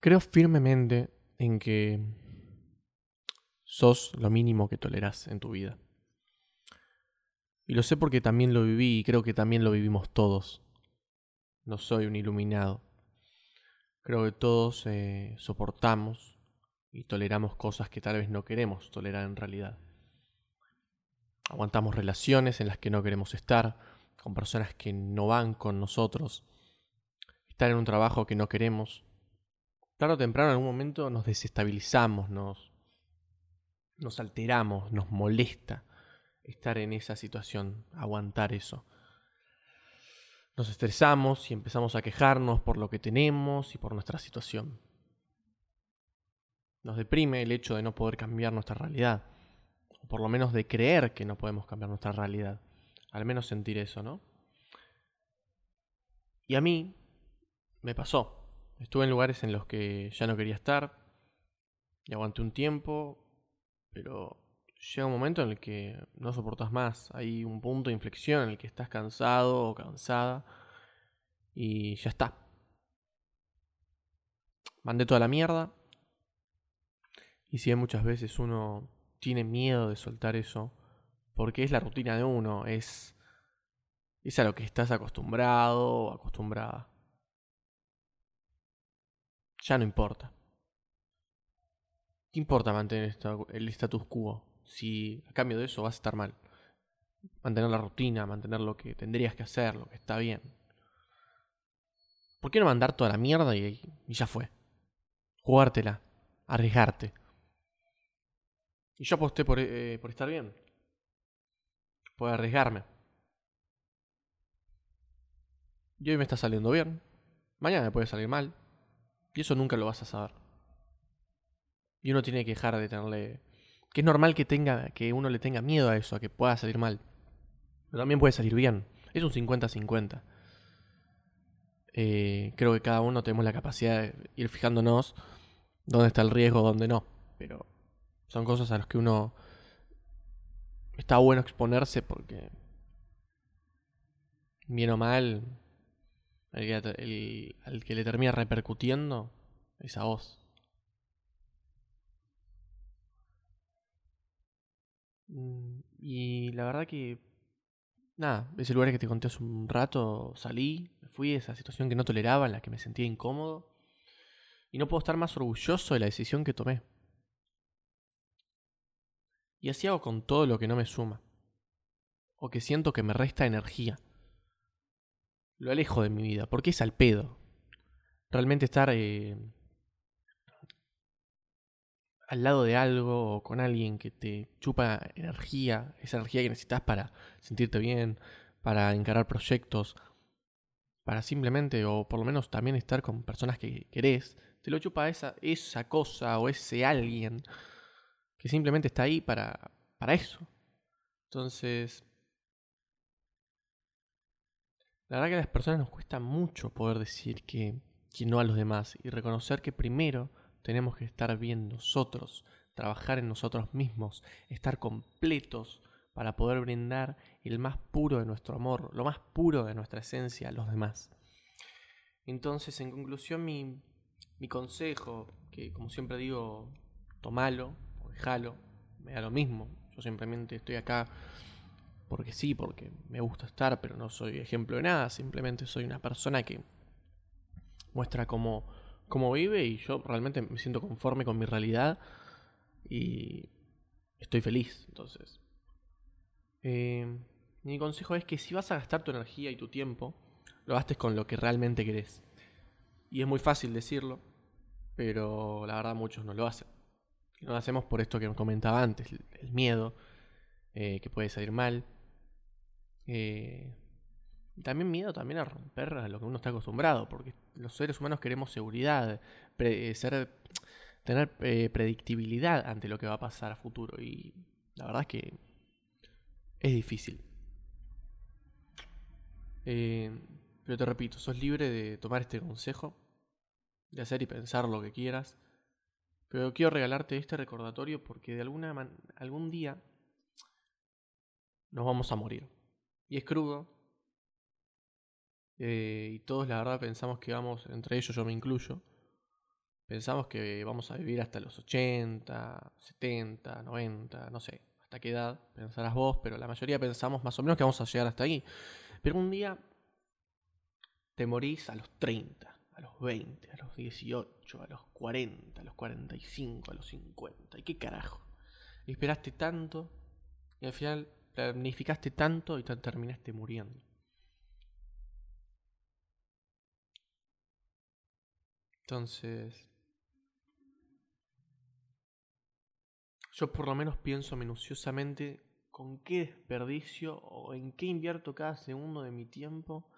Creo firmemente en que sos lo mínimo que tolerás en tu vida. Y lo sé porque también lo viví y creo que también lo vivimos todos. No soy un iluminado. Creo que todos eh, soportamos y toleramos cosas que tal vez no queremos tolerar en realidad. Aguantamos relaciones en las que no queremos estar, con personas que no van con nosotros, estar en un trabajo que no queremos, tarde o temprano en algún momento nos desestabilizamos, nos, nos alteramos, nos molesta estar en esa situación, aguantar eso. Nos estresamos y empezamos a quejarnos por lo que tenemos y por nuestra situación. Nos deprime el hecho de no poder cambiar nuestra realidad, o por lo menos de creer que no podemos cambiar nuestra realidad. Al menos sentir eso, ¿no? Y a mí me pasó. Estuve en lugares en los que ya no quería estar y aguanté un tiempo, pero llega un momento en el que no soportas más. Hay un punto de inflexión en el que estás cansado o cansada y ya está. Mandé toda la mierda. Y si muchas veces uno tiene miedo de soltar eso, porque es la rutina de uno, es, es a lo que estás acostumbrado o acostumbrada ya no importa. ¿Qué importa mantener el status quo si a cambio de eso vas a estar mal? Mantener la rutina, mantener lo que tendrías que hacer, lo que está bien. ¿Por qué no mandar toda la mierda y, ya fue? Jugártela, arriesgarte. Y yo aposté por, eh, por estar bien. Por arriesgarme. Y hoy me está saliendo bien. Mañana me puede salir mal. Y eso nunca lo vas a saber. Y uno tiene que dejar de tenerle. Que es normal que tenga. que uno le tenga miedo a eso, a que pueda salir mal. Pero también puede salir bien. Es un 50-50. Eh, creo que cada uno tenemos la capacidad de ir fijándonos dónde está el riesgo, dónde no. Pero son cosas a las que uno está bueno exponerse porque bien o mal el que, le termina repercutiendo es a vos. Mm, y la verdad que, nada, ese lugar que te conté hace un rato, salí, me fui de esa situación que no toleraba, en la que me sentía incómodo. Y no puedo estar más orgulloso de la decisión que tomé. Y así hago con todo lo que no me suma. O que siento que me resta energía lo alejo de mi vida, porque es al pedo. Realmente estar eh, al lado de algo o con alguien que te chupa energía, esa energía que necesitas para sentirte bien, para encarar proyectos, para simplemente, o por lo menos también estar con personas que querés, te lo chupa esa, esa cosa o ese alguien que simplemente está ahí para, para eso. Entonces, la verdad que a las personas nos cuesta mucho poder decir que, que no a los demás y reconocer que primero tenemos que estar bien nosotros, trabajar en nosotros mismos, estar completos para poder brindar el más puro de nuestro amor, lo más puro de nuestra esencia a los demás. Entonces, en conclusión, mi, mi consejo, que como siempre digo, tomalo o dejalo, me da lo mismo. Yo simplemente estoy acá porque sí, porque me gusta estar, pero no soy ejemplo de nada, simplemente soy una persona que muestra cómo, cómo vive y yo realmente me siento conforme con mi realidad y estoy feliz. Entonces, eh, mi consejo es que si vas a gastar tu energía y tu tiempo, lo gastes con lo que realmente querés. Y es muy fácil decirlo, pero la verdad muchos no lo hacen. No lo hacemos por esto que comentaba antes, el miedo, eh, que puede salir mal, eh, también miedo también a romper a lo que uno está acostumbrado, porque los seres humanos queremos seguridad, eh, ser, tener eh, predictibilidad ante lo que va a pasar a futuro. Y la verdad es que es difícil. pero te repito, sos libre de tomar este consejo, de hacer y pensar lo que quieras. Pero quiero regalarte este recordatorio porque de alguna algún día nos vamos a morir. Y es crudo. Eh, y todos la verdad pensamos que vamos, entre ellos yo me incluyo, Pensamos que vamos a vivir hasta los 80, 70, 90, no sé, hasta qué edad pensarás vos, pero la mayoría pensamos más o menos que vamos a llegar hasta ahí. Pero un día te morís a los 30, a los 20, a los 18, a los 40, a los 45, a los 50. ¿Y qué carajo? esperaste tanto y al final planificaste tanto y te terminaste muriendo. Entonces, yo por lo menos pienso minuciosamente con qué desperdicio o en qué invierto cada segundo de mi tiempo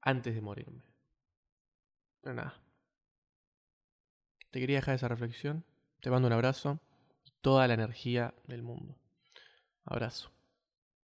antes de morirme. Pero nada. Te quería dejar esa reflexión. Te mando un abrazo y toda la energía del mundo. Abrazo.